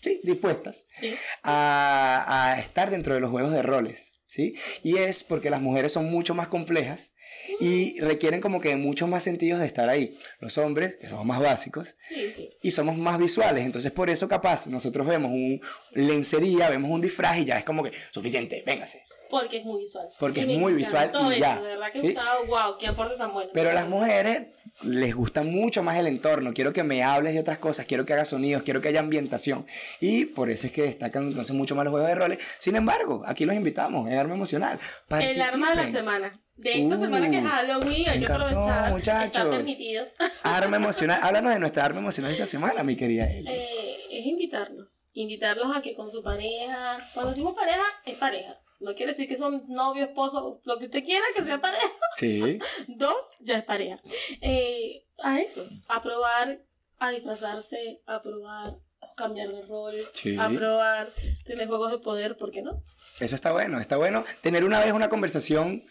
Sí, dispuestas Sí. a, a estar dentro de los juegos de roles, ¿sí? Y es porque las mujeres son mucho más complejas y requieren como que muchos más sentidos de estar ahí. Los hombres, que somos más básicos, Sí, sí. y somos más visuales. Entonces, por eso, capaz, nosotros vemos un lencería, vemos un disfraz y ya es como que suficiente, véngase. Porque es muy visual. Porque Y es muy visual y eso, ya, De verdad que ¿sí? estaba, wow, qué aporte tan bueno. Pero a las mujeres les gusta mucho más el entorno. Quiero que me hables de otras cosas, quiero que hagas sonidos, quiero que haya ambientación. Y por eso es que destacan entonces mucho más los juegos de roles. Sin embargo, aquí los invitamos en Arma Emocional. El arma de la Participen. semana. De esta Uh, semana que es Halloween, hay que aprovechar. muchachos. Está permitido. *laughs* Arma emocional. Háblanos de nuestra arma emocional esta semana, mi querida Eli. Eh, es invitarlos. Invitarlos a que con su pareja. Cuando decimos pareja, es pareja. No quiere decir que son novio, esposo, lo que usted quiera que sea pareja. Sí. *laughs* Dos, ya es pareja. Eh, a eso, a probar, a disfrazarse, a probar, a cambiar de rol, Sí. a probar, tener juegos de poder, ¿por qué no? Eso está bueno, está bueno. Tener una vez una conversación,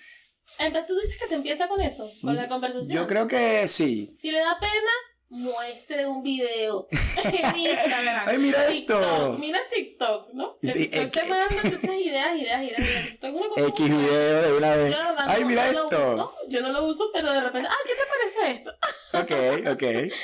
Entonces tú dices que se empieza con eso, con la conversación. Mm, yo creo que sí. Si le da pena, muestre un video *laughs* en Instagram. Ay, mira TikTok, esto. Mira TikTok, ¿no? Ti- TikTok te manda esas ideas, ideas, ideas. Mira, TikTok es una cosa X video de una vez. Yo, no, Ay, no, mira no lo esto. uso, yo no lo uso, pero de repente, ah, ¿qué te parece esto? *laughs* Ok, ok.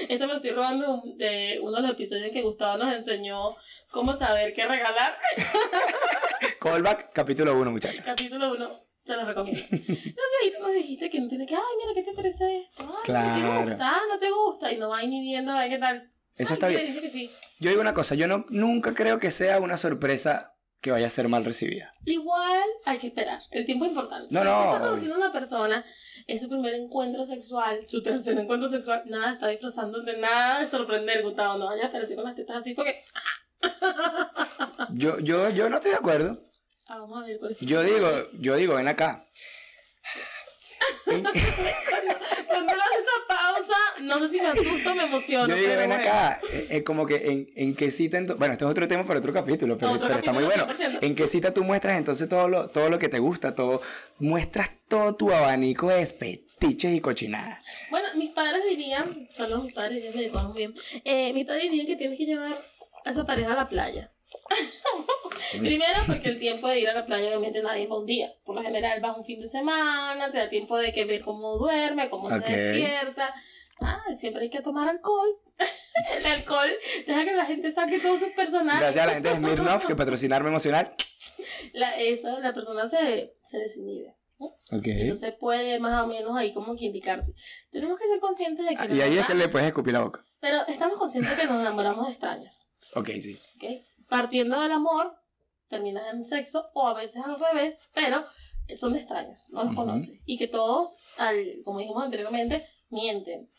Esto me lo estoy robando de uno de los episodios en que Gustavo nos enseñó cómo saber qué regalar. *laughs* Callback, capítulo 1, muchachos. Capítulo 1, se lo recomiendo. Entonces ahí tú nos dijiste que no tiene que, ay, mira, ¿qué te parece esto? Ay, Claro. ¿Te gusta? ¿No te gusta? Y no va ni viendo a ver qué tal. Eso Ay, está bien. dice que sí. Yo digo una cosa, yo no, nunca creo que sea una sorpresa que vaya a ser mal recibida. Igual hay que esperar. El tiempo es importante. No, no, usted está obvio. conociendo a una persona, es su primer encuentro sexual, su tercer encuentro sexual, nada, está disfrazando de nada de sorprender, Gustavo. No vaya a aparecer con las tetas así porque. Yo, yo, yo no estoy de acuerdo. Ah, vamos a ver. Yo digo, yo digo, ven acá. Cuando él hace esa pausa, no sé si me asusto o me emociono. yo digo, pero ven bueno. acá. eh, eh, como que en, en qué cita. Bueno, esto es otro tema para otro capítulo, pero, Otro pero está muy bueno. capítulo, 100%. En qué cita tú muestras entonces todo lo, todo lo que te gusta, todo. Muestras todo tu abanico de fetiches y cochinadas. Bueno, mis padres dirían, saludos mis padres, ellos me muy bien. Eh, mis padres dirían que tienes que llevar a esa pareja a la playa. *laughs* Primero, porque el tiempo de ir a la playa obviamente nadie va un día. Por lo general vas un fin de semana, te da tiempo de que ver cómo duerme, cómo Ok. se despierta. Ah, siempre hay que tomar alcohol. *laughs* el alcohol deja que la gente saque todos sus personajes. Gracias a la gente de Smirnoff que *laughs* patrocinarme emocional. La, eso, la persona se, se desinhibe. Ok. Entonces puede más o menos ahí como que indicarte. Tenemos que ser conscientes de que... Ah, Y ahí es que le puedes escupir la boca. Pero estamos conscientes que nos enamoramos de extraños. Ok, sí. ¿ok? Partiendo del amor, terminas en sexo o a veces al revés, pero son de extraños, no los Ujú. conoces. Y que todos, al, como dijimos anteriormente, mienten.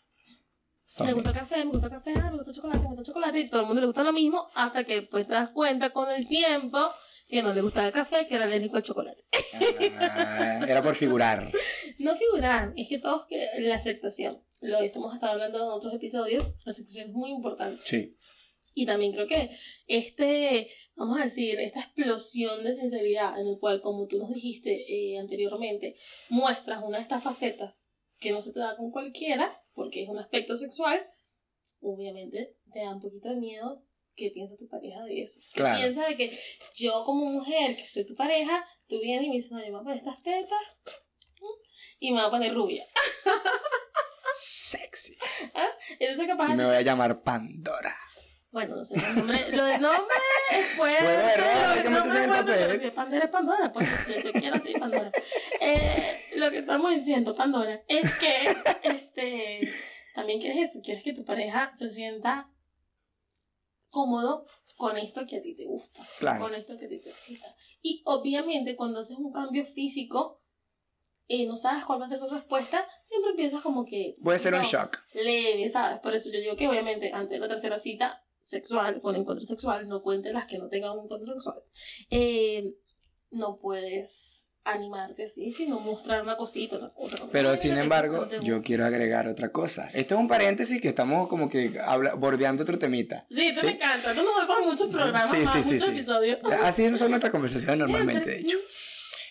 Me gusta el café, me gusta el café, ah, me gusta el chocolate, me gusta el chocolate, y todo el mundo le gusta lo mismo, hasta que pues te das cuenta con el tiempo que no le gustaba el café, que era alérgico al chocolate. Ah, era por figurar. *laughs* No figurar, es que todos que la aceptación, lo hemos estado hablando en otros episodios, la aceptación es muy importante. Sí. Y también creo que este, vamos a decir, esta explosión de sinceridad en el cual, como tú nos dijiste eh, anteriormente, muestras una de estas facetas que no se te da con cualquiera, porque es un aspecto sexual, obviamente te da un poquito de miedo qué piensa tu pareja de eso. ¿Qué Claro. piensa de que yo como mujer, que soy tu pareja, tú vienes y me dices, no, yo me voy a poner estas tetas y me voy a poner rubia. Sexy. *laughs* Entonces capaz... Y me voy a llamar Pandora. Bueno, no sé, el nombre, lo del nombre fuerte. Bueno, error, que en Si es Pandora, es Pandora, pues yo te quiero así, Pandora. Eh, lo que estamos diciendo, Pandora, es que este, también quieres eso, quieres que tu pareja se sienta cómodo con esto que a ti te gusta, Claro. con esto que a ti te excita. Y obviamente cuando haces un cambio físico, y no sabes cuál va a ser su respuesta, siempre piensas como que... Puede ser un shock. leve, ¿sabes? Por eso yo digo que obviamente antes de la tercera cita sexual, con encuentro sexual, no cuenten las que no tengan un encuentro sexual, eh, no puedes animarte así, sino mostrar una cosita, una cosa. Pero "Ay, sin embargo, no yo quiero agregar otra cosa. Esto es un paréntesis que estamos como que habla- bordeando otro temita. Sí, esto ¿sí? me encanta. Esto nos para muchos programas, Sí, más, sí, sí, muchos sí. episodios. Así son nuestras conversaciones normalmente, de hecho.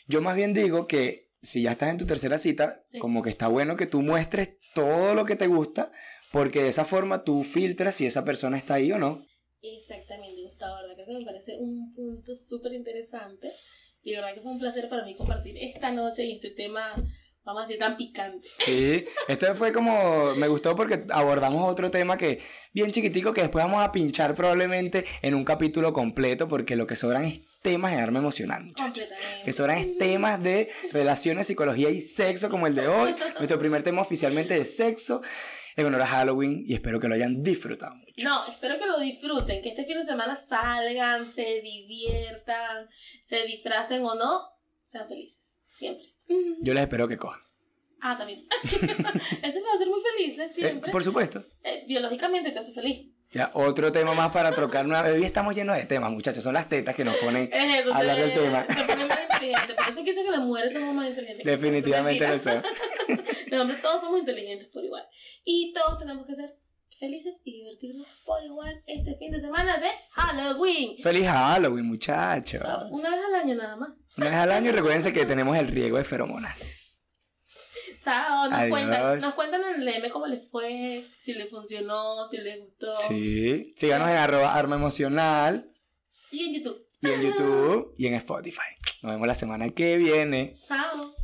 Yo más bien digo que si ya estás en tu tercera cita, Sí. como que está bueno que tú muestres todo lo que te gusta, porque de esa forma tú filtras si esa persona está ahí o no. Exactamente, Gustavo, ¿verdad? Creo que me parece un punto súper interesante. Y de verdad que fue un placer para mí compartir esta noche y este tema, vamos a decir, tan picante. Sí, esto fue como, me gustó porque abordamos otro tema que bien chiquitico que después vamos a pinchar probablemente en un capítulo completo porque lo que sobran es temas en arma emocional, muchachos. Que sobran es temas de relaciones, psicología y sexo como el de hoy. *laughs* Nuestro primer tema oficialmente de sexo en honor a Halloween y espero que lo hayan disfrutado mucho. No, espero que lo disfruten, que este fin de semana salgan, se diviertan, se disfracen o no, sean felices, siempre. Yo les espero que cojan. Ah, también. *laughs* Eso lo va a hacer muy felices Eh, siempre. por supuesto. Eh, biológicamente te hace feliz. Ya, otro tema más para trocar una Hoy estamos llenos de temas, muchachos. Son las tetas que nos ponen. *laughs* Es eso, Hablar te, del tema. te ponen más inteligente. Por eso es que dicen que las mujeres somos más inteligentes. Definitivamente lo son. *laughs* *laughs* Los hombres todos somos inteligentes por igual. Y todos tenemos que ser felices y divertirnos por igual este fin de semana de Halloween. Feliz Halloween, O muchachos. sea, Una vez al año nada más. Una vez al año y recuérdense que tenemos el riego de feromonas. Chao, nos Adiós. cuentan, nos cuentan en el DM cómo les fue, si les funcionó, si les gustó. Sí. Síganos en arroba arma emocional Y en YouTube. y en YouTube y en Spotify. Nos vemos la semana que viene. Chao.